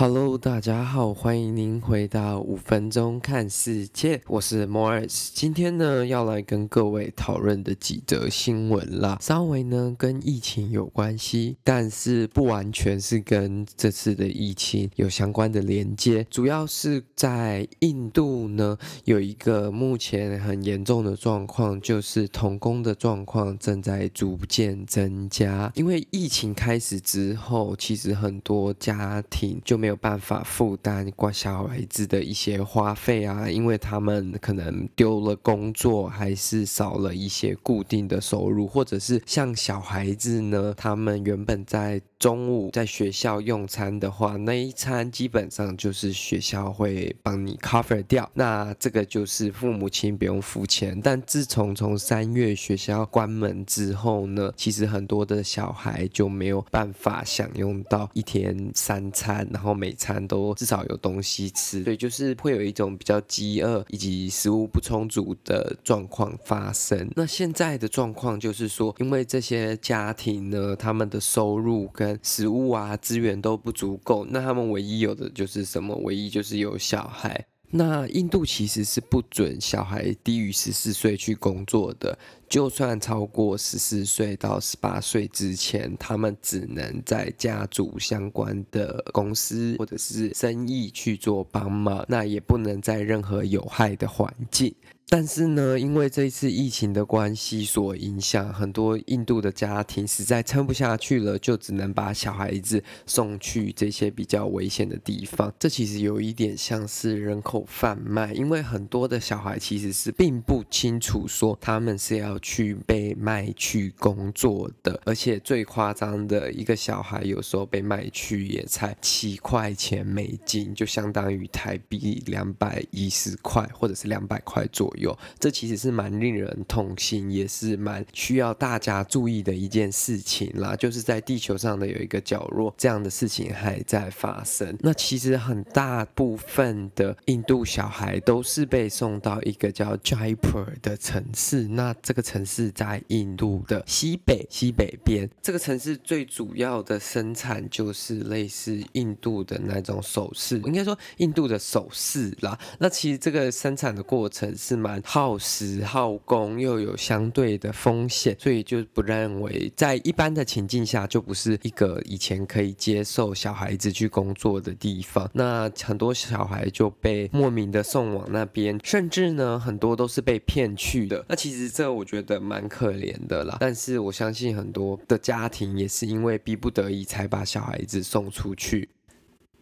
Hello，大家好，欢迎您回到五分钟看世界，我是 Morris。今天呢，要来跟各位讨论的几则新闻啦，稍微呢跟疫情有关系，但是不完全是跟这次的疫情有相关的连接。主要是在印度呢，有一个目前很严重的状况，就是童工的状况正在逐渐增加。因为疫情开始之后，其实很多家庭就没没有办法负担管小孩子的一些花费啊，因为他们可能丢了工作，还是少了一些固定的收入，或者是像小孩子呢，他们原本在中午在学校用餐的话，那一餐基本上就是学校会帮你 cover 掉，那这个就是父母亲不用付钱。但自从从三月学校关门之后呢，其实很多的小孩就没有办法享用到一天三餐，然后。每餐都至少有东西吃，所以就是会有一种比较饥饿以及食物不充足的状况发生。那现在的状况就是说，因为这些家庭呢，他们的收入跟食物啊资源都不足够，那他们唯一有的就是什么？唯一就是有小孩。那印度其实是不准小孩低于十四岁去工作的，就算超过十四岁到十八岁之前，他们只能在家族相关的公司或者是生意去做帮忙，那也不能在任何有害的环境。但是呢，因为这一次疫情的关系所影响，很多印度的家庭实在撑不下去了，就只能把小孩子送去这些比较危险的地方。这其实有一点像是人口贩卖，因为很多的小孩其实是并不清楚说他们是要去被卖去工作的，而且最夸张的一个小孩有时候被卖去也才七块钱美金，就相当于台币两百一十块或者是两百块左右。有，这其实是蛮令人痛心，也是蛮需要大家注意的一件事情啦。就是在地球上的有一个角落，这样的事情还在发生。那其实很大部分的印度小孩都是被送到一个叫 Jaipur 的城市。那这个城市在印度的西北西北边。这个城市最主要的生产就是类似印度的那种首饰，应该说印度的首饰啦。那其实这个生产的过程是蛮耗时耗工，又有相对的风险，所以就不认为在一般的情境下就不是一个以前可以接受小孩子去工作的地方。那很多小孩就被莫名的送往那边，甚至呢很多都是被骗去的。那其实这我觉得蛮可怜的啦。但是我相信很多的家庭也是因为逼不得已才把小孩子送出去。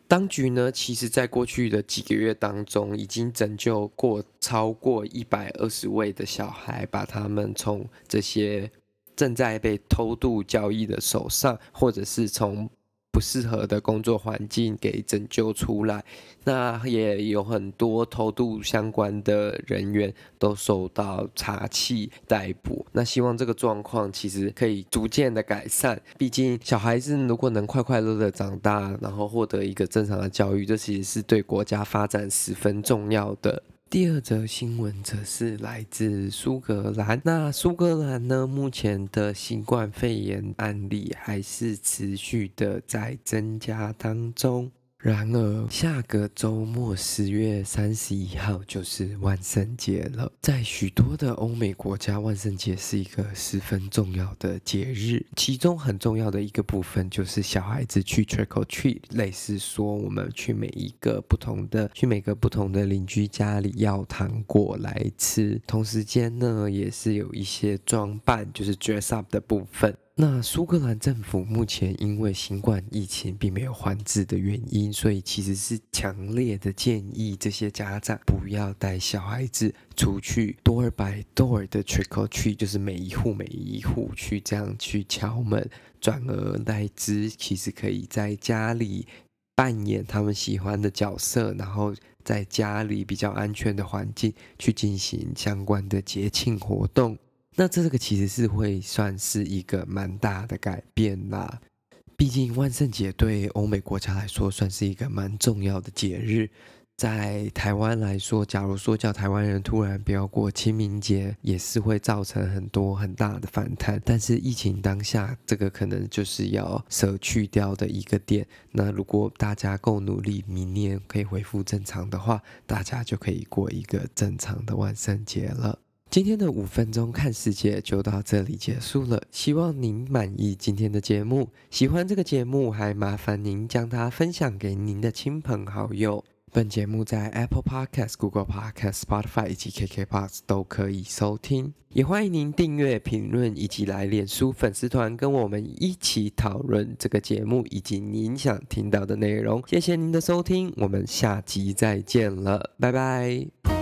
当局呢，其实在过去的几个月当中，已经拯救过超过一百二十位的小孩，把他们从这些正在被偷渡交易的手上，或者是从。不适合的工作环境给拯救出来，那也有很多偷渡相关的人员都受到查缉逮捕。那希望这个状况其实可以逐渐的改善。毕竟小孩子如果能快快乐乐长大，然后获得一个正常的教育，这其实是对国家发展十分重要的。第二则新闻则是来自苏格兰。那苏格兰呢，目前的新冠肺炎案例还是持续的在增加当中。然而，下个周末十月三十一号就是万圣节了。在许多的欧美国家，万圣节是一个十分重要的节日。其中很重要的一个部分就是小孩子去 trick or treat，类似说我们去每一个不同的去每个不同的邻居家里要糖果来吃。同时间呢，也是有一些装扮，就是 dress up 的部分。那苏格兰政府目前因为新冠疫情并没有缓解的原因，所以其实是强烈的建议这些家长不要带小孩子出去 door by door 的 trick or treat，就是每一户每一户去这样去敲门，转而代之，其实可以在家里扮演他们喜欢的角色，然后在家里比较安全的环境去进行相关的节庆活动。那这个其实是会算是一个蛮大的改变啦，毕竟万圣节对欧美国家来说算是一个蛮重要的节日。在台湾来说，假如说叫台湾人突然不要过清明节，也是会造成很多很大的反弹。但是疫情当下，这个可能就是要舍去掉的一个点。那如果大家够努力，明年可以恢复正常的话，大家就可以过一个正常的万圣节了。今天的五分钟看世界就到这里结束了，希望您满意今天的节目。喜欢这个节目，还麻烦您将它分享给您的亲朋好友。本节目在 Apple Podcast、Google Podcast、Spotify 以及 KKBOX 都可以收听，也欢迎您订阅、评论以及来脸书粉丝团跟我们一起讨论这个节目以及您想听到的内容。谢谢您的收听，我们下集再见了，拜拜。